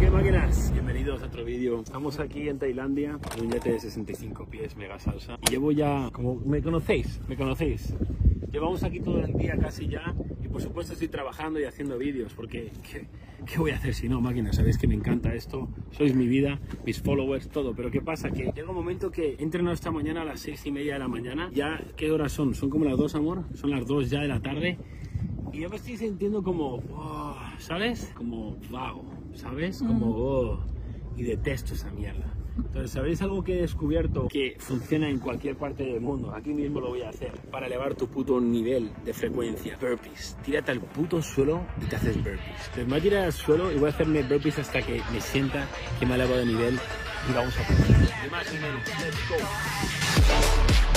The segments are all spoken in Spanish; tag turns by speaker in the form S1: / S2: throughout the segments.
S1: Ok máquinas, bienvenidos a otro vídeo. Estamos aquí en Tailandia, un yate de 65 pies, mega salsa. Y llevo ya, como me conocéis, me conocéis. Llevamos aquí todo el día casi ya y por supuesto estoy trabajando y haciendo vídeos porque ¿qué, qué voy a hacer si no, máquinas? Sabéis que me encanta esto, sois mi vida, mis followers, todo. Pero ¿qué pasa? Que llega un momento que he entrenado esta mañana a las 6 y media de la mañana. Ya, ¿qué horas son? ¿Son como las 2, amor? Son las 2 ya de la tarde. Y yo me estoy sintiendo como, oh, ¿sabes? Como vago, ¿sabes? Como, oh, y detesto esa mierda. Entonces, ¿sabéis algo que he descubierto que funciona en cualquier parte del mundo? Aquí mismo lo voy a hacer para elevar tu puto nivel de frecuencia. Burpees. Tírate al puto suelo y te haces burpees. Entonces, me voy a tirar al suelo y voy a hacerme burpees hasta que me sienta que me ha elevado de nivel y vamos a. Let's go.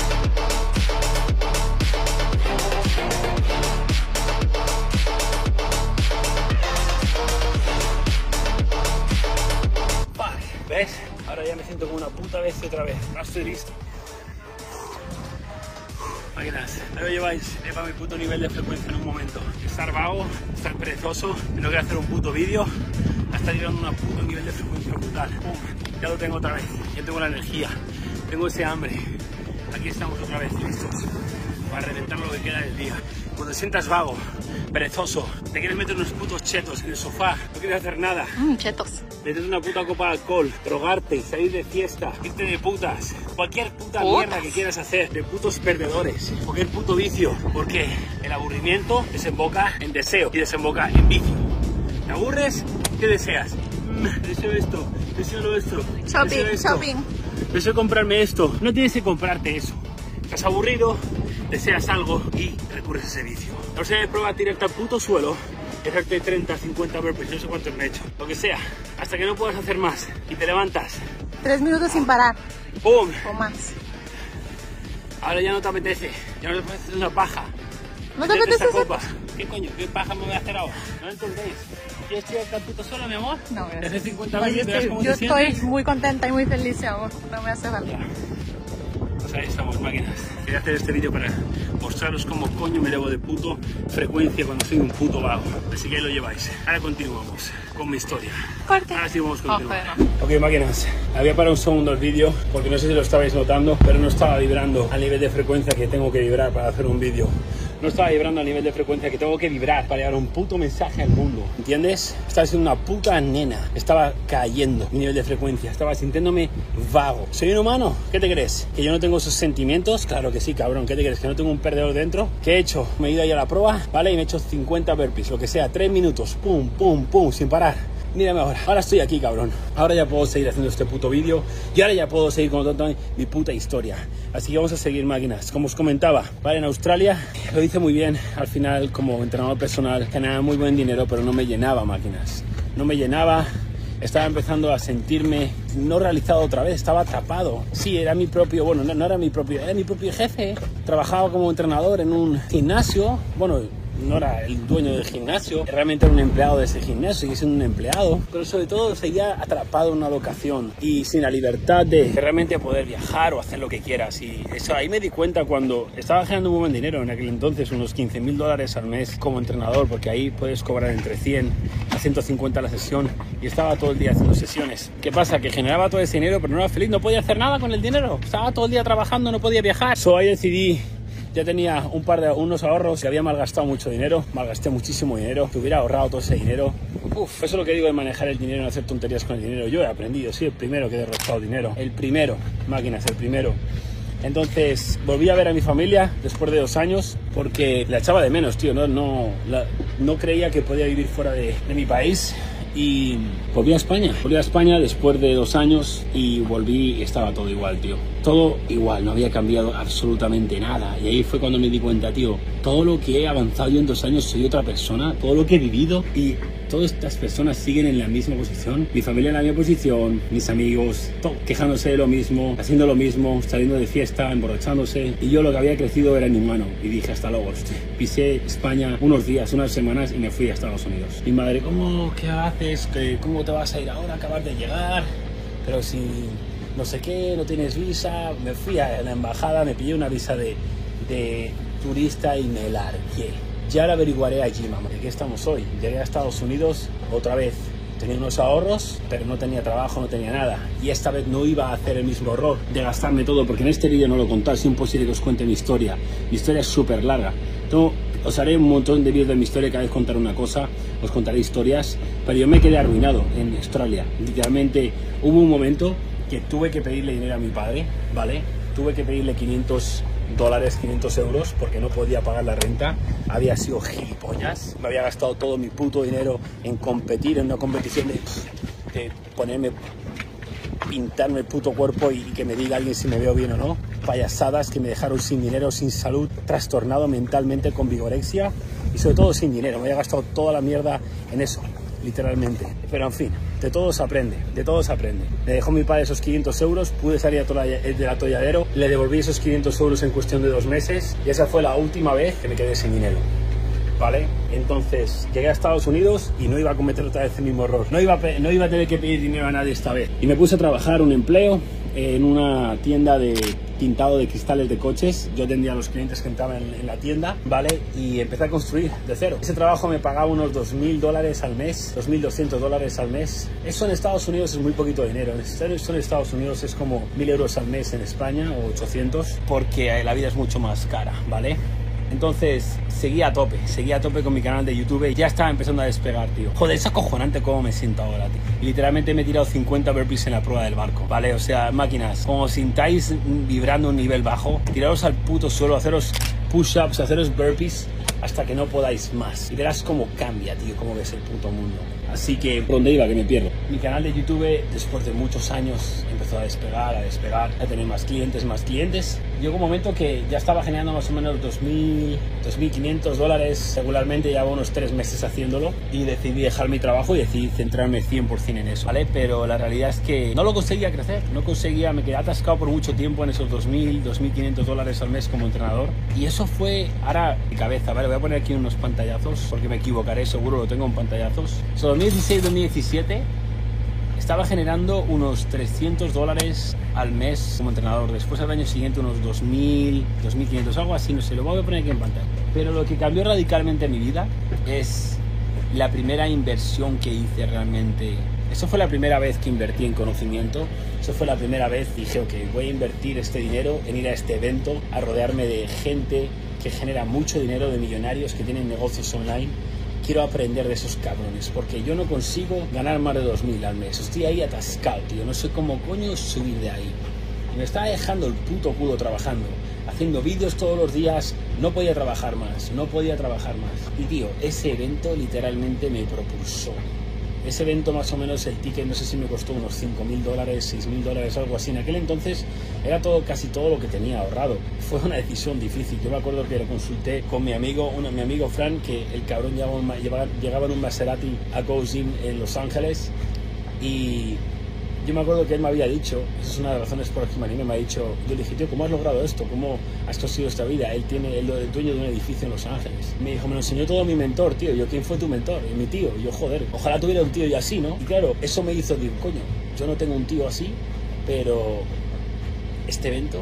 S1: Ahora ya me siento como una puta bestia otra vez. No estoy listo. Máquinas, ahí lo lleváis. Para mi puto nivel de frecuencia en un momento. Estar vago, estar perezoso, no quiero hacer un puto vídeo, a estar llegando un puto nivel de frecuencia brutal. Ya lo tengo otra vez. Ya tengo la energía, tengo ese hambre. Aquí estamos otra vez listos para reventar lo que queda del día. Cuando te sientas vago, perezoso, te quieres meter unos putos chetos en el sofá, no quieres hacer nada,
S2: Mm, chetos.
S1: meter una puta copa de alcohol, drogarte, salir de fiesta, irte de putas, cualquier puta
S2: Putas.
S1: mierda que quieras hacer, de putos perdedores, cualquier puto vicio, porque el aburrimiento desemboca en deseo y desemboca en vicio. ¿Te aburres? ¿Qué deseas? Mm, Deseo esto, deseo lo esto, deseo
S2: Shopping,
S1: esto,
S2: shopping.
S1: deseo comprarme esto. No tienes que comprarte eso. Estás aburrido, deseas algo y recurres a ese vicio. O sea, prueba tirarte al puto suelo hacerte 30, 50 burpees, no sé cuántos me he hecho. Lo que sea, hasta que no puedas hacer más y te levantas.
S2: Tres minutos sin parar
S1: ¡Pum!
S2: o más.
S1: Ahora ya no te apetece, ya no te apetece hacer una paja.
S2: ¿No te apetece hacer?
S1: copa. ¿Qué coño? ¿Qué paja me voy a hacer ahora? ¿No entendéis? ¿Quieres tirarte al puto suelo, mi amor?
S2: No, gracias.
S1: 50
S2: No, yo estoy, yo estoy muy contenta y muy feliz, mi amor. No me hace falta.
S1: Ahí estamos, máquinas. Quería hacer este vídeo para mostraros cómo coño me elevo de puto frecuencia cuando soy un puto vago. Así que ahí lo lleváis. Ahora continuamos con mi historia.
S2: Corte.
S1: Ahora sí vamos
S2: joder,
S1: Ok, máquinas. Había parado un segundo el vídeo porque no sé si lo estabais notando, pero no estaba vibrando al nivel de frecuencia que tengo que vibrar para hacer un vídeo. No estaba vibrando al nivel de frecuencia que tengo que vibrar para llevar un puto mensaje al mundo. ¿Entiendes? Estaba siendo una puta nena. Estaba cayendo mi nivel de frecuencia. Estaba sintiéndome vago. ¿Soy un humano? ¿Qué te crees? ¿Que yo no tengo esos sentimientos? Claro que sí, cabrón. ¿Qué te crees? ¿Que no tengo un perdedor dentro? ¿Qué he hecho? Me he ido ahí a la prueba, ¿vale? Y me he hecho 50 burpees, lo que sea, 3 minutos. Pum, pum, pum, sin parar. Mírame ahora, ahora estoy aquí, cabrón. Ahora ya puedo seguir haciendo este puto vídeo y ahora ya puedo seguir contando mi puta historia. Así que vamos a seguir máquinas. Como os comentaba, vale, en Australia lo hice muy bien. Al final, como entrenador personal, ganaba muy buen dinero, pero no me llenaba máquinas. No me llenaba. Estaba empezando a sentirme no realizado otra vez, estaba atrapado. Sí, era mi propio, bueno, no, no era mi propio, era mi propio jefe. Trabajaba como entrenador en un gimnasio. Bueno, no era el dueño del gimnasio, realmente era un empleado de ese gimnasio, sigue siendo un empleado, pero sobre todo seguía atrapado en una locación y sin la libertad de realmente poder viajar o hacer lo que quieras. Y eso ahí me di cuenta cuando estaba ganando muy buen dinero en aquel entonces, unos 15 mil dólares al mes como entrenador, porque ahí puedes cobrar entre 100 a 150 la sesión y estaba todo el día haciendo sesiones. ¿Qué pasa? Que generaba todo ese dinero, pero no era feliz, no podía hacer nada con el dinero, estaba todo el día trabajando, no podía viajar. So ahí decidí ya tenía un par de unos ahorros y había malgastado mucho dinero, malgasté muchísimo dinero, que hubiera ahorrado todo ese dinero. Uf, eso es lo que digo de manejar el dinero no hacer tonterías con el dinero. Yo he aprendido, soy el primero que he derrochado dinero. El primero, máquinas, el primero. Entonces volví a ver a mi familia después de dos años porque la echaba de menos, tío. No, no, la- no creía que podía vivir fuera de, de mi país y volví a España. Volví a España después de dos años y volví y estaba todo igual, tío. Todo igual, no había cambiado absolutamente nada. Y ahí fue cuando me di cuenta, tío, todo lo que he avanzado yo en dos años soy otra persona, todo lo que he vivido y todas estas personas siguen en la misma posición. Mi familia en la misma posición, mis amigos, quejándose de lo mismo, haciendo lo mismo, saliendo de fiesta, emborrachándose. Y yo lo que había crecido era inhumano. Y dije, hasta luego. Pisé España unos días, unas semanas y me fui a Estados Unidos. Mi madre, ¿cómo? ¿Qué haces? ¿Qué- ¿Cómo te vas a ir ahora? Acabas de llegar. Pero si no sé qué, no tienes visa. Me fui a la embajada, me pillé una visa de, de turista y me largué. Ya lo averiguaré allí, mamá. ¿De qué estamos hoy? Llegué a Estados Unidos otra vez. tenía unos ahorros, pero no tenía trabajo, no tenía nada. Y esta vez no iba a hacer el mismo error de gastarme todo, porque en este vídeo no lo conté, es imposible que os cuente mi historia. Mi historia es súper larga. Entonces, os haré un montón de vídeos de mi historia, cada vez contaré una cosa, os contaré historias, pero yo me quedé arruinado en Australia. Literalmente hubo un momento que tuve que pedirle dinero a mi padre, ¿vale? Tuve que pedirle 500 dólares, 500 euros, porque no podía pagar la renta. Había sido gilipollas. Me había gastado todo mi puto dinero en competir, en una competición de, de ponerme, pintarme el puto cuerpo y, y que me diga alguien si me veo bien o no. Payasadas que me dejaron sin dinero, sin salud, trastornado mentalmente con vigorexia y sobre todo sin dinero. Me había gastado toda la mierda en eso, literalmente. Pero en fin, de todo se aprende, de todo se aprende. Le dejó mi padre esos 500 euros, pude salir del atolladero, le devolví esos 500 euros en cuestión de dos meses y esa fue la última vez que me quedé sin dinero. ¿Vale? Entonces llegué a Estados Unidos y no iba a cometer otra vez el mismo error. No iba, no iba a tener que pedir dinero a nadie esta vez. Y me puse a trabajar un empleo en una tienda de tintado de cristales de coches. Yo atendía a los clientes que entraban en, en, la tienda, ¿vale? Y empecé a construir de cero. Ese trabajo me pagaba unos 2.000 dólares al mes, 2.200 dólares al mes. Eso en Estados Unidos es muy poquito dinero. Eso en Estados Unidos es como 1.000 euros al mes en España o 800, porque la vida es mucho más cara, ¿vale? Entonces, seguía a tope, seguía a tope con mi canal de YouTube y ya estaba empezando a despegar, tío. Joder, es acojonante cómo me siento ahora, tío. Literalmente me he tirado 50 burpees en la prueba del barco, ¿vale? O sea, máquinas, como sintáis vibrando un nivel bajo, tiraros al puto suelo, haceros push-ups, haceros burpees hasta que no podáis más. Y verás cómo cambia, tío, cómo ves el puto mundo. Así que, ¿por dónde iba? Que me pierdo. Mi canal de YouTube, después de muchos años, empezó a despegar, a despegar, a tener más clientes, más clientes. Llegó un momento que ya estaba generando más o menos 2.000, 2.500 dólares regularmente, llevaba unos tres meses haciéndolo y decidí dejar mi trabajo y decidí centrarme 100% en eso, ¿vale? Pero la realidad es que no lo conseguía crecer, no conseguía, me quedé atascado por mucho tiempo en esos 2.000, 2.500 dólares al mes como entrenador y eso fue, ahora mi cabeza, ¿vale? Voy a poner aquí unos pantallazos porque me equivocaré, seguro lo tengo en pantallazos. So, 2016-2017 estaba generando unos 300 dólares al mes como entrenador. Después al año siguiente unos 2.000, 2.500, algo así, no sé, lo voy a poner aquí en pantalla. Pero lo que cambió radicalmente mi vida es la primera inversión que hice realmente. Eso fue la primera vez que invertí en conocimiento. Eso fue la primera vez dije, ok, voy a invertir este dinero en ir a este evento, a rodearme de gente que genera mucho dinero, de millonarios que tienen negocios online quiero aprender de esos cabrones, porque yo no consigo ganar más de 2.000 al mes. Estoy ahí atascado, tío. No sé cómo coño subir de ahí. Me estaba dejando el puto culo trabajando, haciendo vídeos todos los días. No podía trabajar más, no podía trabajar más. Y tío, ese evento literalmente me propulsó. Ese evento más o menos el ticket no sé si me costó unos 5.000 dólares, 6.000 dólares, algo así. En aquel entonces era todo, casi todo lo que tenía ahorrado. Fue una decisión difícil. Yo me acuerdo que lo consulté con mi amigo, uno, mi amigo Fran, que el cabrón llegaba, un, en un Maserati a Go Gym en Los Ángeles y yo me acuerdo que él me había dicho, esa es una de las razones por las que me animé, me ha dicho, yo le dije, tío, ¿cómo has logrado esto? ¿Cómo has conseguido esta vida? Él tiene, él es dueño de un edificio en Los Ángeles. Me dijo, me lo enseñó todo mi mentor, tío. Yo, ¿quién fue tu mentor? Y mi tío. Y yo, joder, ojalá tuviera un tío y así, ¿no? Y claro, eso me hizo decir, coño, yo no tengo un tío así, pero este evento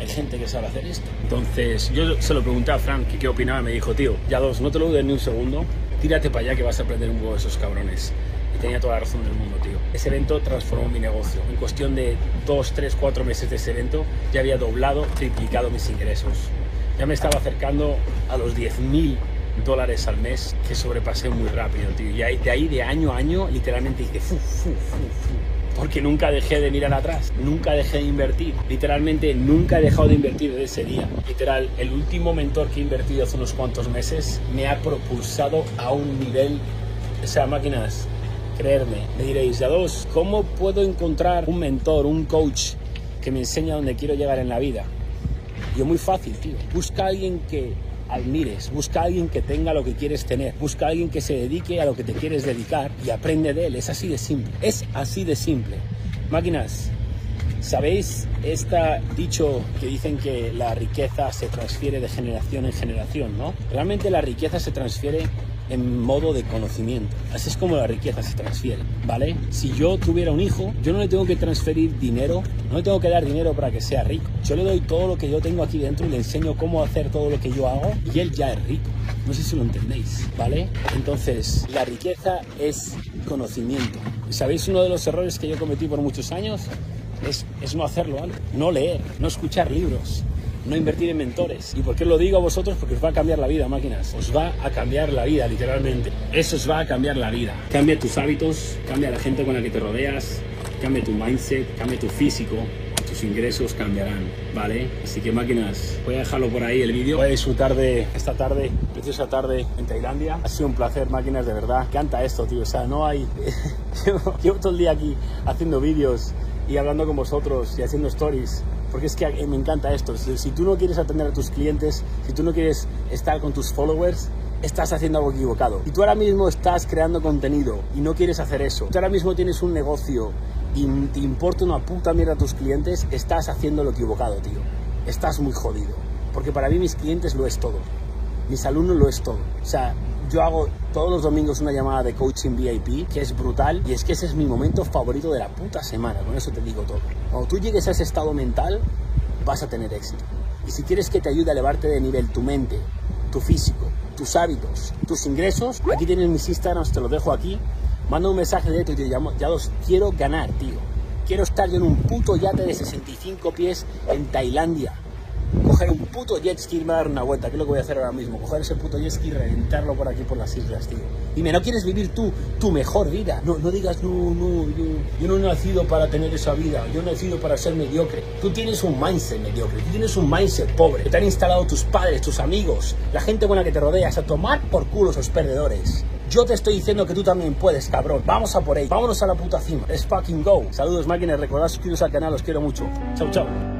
S1: hay gente que sabe hacer esto. Entonces, yo se lo pregunté a Frank qué opinaba. Me dijo, tío, ya dos, no te lo dudes ni un segundo, tírate para allá que vas a aprender un huevo de esos cabrones. Y tenía toda la razón del mundo, tío. Ese evento transformó mi negocio. En cuestión de dos, tres, cuatro meses de ese evento, ya había doblado, triplicado mis ingresos. Ya me estaba acercando a los 10.000 dólares al mes, que sobrepasé muy rápido, tío. Y de ahí, de año a año, literalmente hice fu, fu, fu, fu porque nunca dejé de mirar atrás, nunca dejé de invertir. Literalmente nunca he dejado de invertir desde ese día. Literal, el último mentor que he invertido hace unos cuantos meses me ha propulsado a un nivel, o sea, máquinas, creerme. Me diréis, ya dos, ¿cómo puedo encontrar un mentor, un coach que me enseñe a dónde quiero llegar en la vida? Yo muy fácil, tío. Busca a alguien que admires, busca a alguien que tenga lo que quieres tener, busca a alguien que se dedique a lo que te quieres dedicar y aprende de él. Es así de simple, es así de simple. Máquinas, ¿sabéis este dicho que dicen que la riqueza se transfiere de generación en generación, no? Realmente la riqueza se transfiere en modo de conocimiento. Así es como la riqueza se transfiere, ¿vale? Si yo tuviera un hijo, yo no le tengo que transferir dinero, no le tengo que dar dinero para que sea rico. Yo le doy todo lo que yo tengo aquí dentro y le enseño cómo hacer todo lo que yo hago y él ya es rico. No sé si lo entendéis, ¿vale? Entonces, la riqueza es conocimiento. ¿Sabéis uno de los errores que yo cometí por muchos años? Es, es no hacerlo, ¿vale? No leer, no escuchar libros, no invertir en mentores. ¿Y por qué lo digo a vosotros? Porque os va a cambiar la vida, máquinas. Os va a cambiar la vida, literalmente. Eso os va a cambiar la vida. Cambia tus hábitos, cambia la gente con la que te rodeas, cambia tu mindset, cambia tu físico, tus ingresos cambiarán, ¿vale? Así que máquinas, voy a dejarlo por ahí el vídeo. Voy a disfrutar de esta tarde, preciosa tarde en Tailandia. Ha sido un placer, máquinas, de verdad. Canta esto, tío. O sea, no hay... llevo, todo el día aquí haciendo vídeos y hablando con vosotros y haciendo stories. Porque es que me encanta esto. Si, tú no quieres atender a tus clientes, si tú no quieres estar con tus followers, estás haciendo algo equivocado. Y tú ahora mismo estás creando contenido y no quieres hacer eso. Tú ahora mismo tienes un negocio y te importa una puta mierda a tus clientes, estás haciendo lo equivocado, tío. Estás muy jodido. Porque para mí mis clientes lo es todo. Mis alumnos lo es todo. O sea, yo hago todos los domingos una llamada de coaching VIP que es brutal y es que ese es mi momento favorito de la puta semana, con eso te digo todo. Cuando tú llegues a ese estado mental, vas a tener éxito. Y si quieres que te ayude a elevarte de nivel tu mente, tu físico, tus hábitos, tus ingresos, aquí tienes mis Instagrams, te los dejo aquí. Manda un mensaje directo y te llamo, ya los quiero ganar, tío. Quiero estar yo en un puto yate de 65 pies en Tailandia coger un puto jet ski y irme a dar una vuelta, que es lo que voy a hacer ahora mismo, coger ese puto jet ski y reventarlo por aquí por las islas, tío. Dime, ¿no quieres vivir tú tu mejor vida? No, no digas, no, no, yo, yo no he nacido para tener esa vida, yo he nacido para ser mediocre. Tú tienes un mindset mediocre, tú tienes un mindset pobre, te han instalado tus padres, tus amigos, la gente con la que te rodeas, a tomar por culo esos perdedores. Yo te estoy diciendo que tú también puedes, cabrón. Vamos a por ahí. Vámonos a la puta cima. Let's fucking go. Saludos, máquinas. Recordad suscribiros al canal. Os quiero mucho. Chau, chau.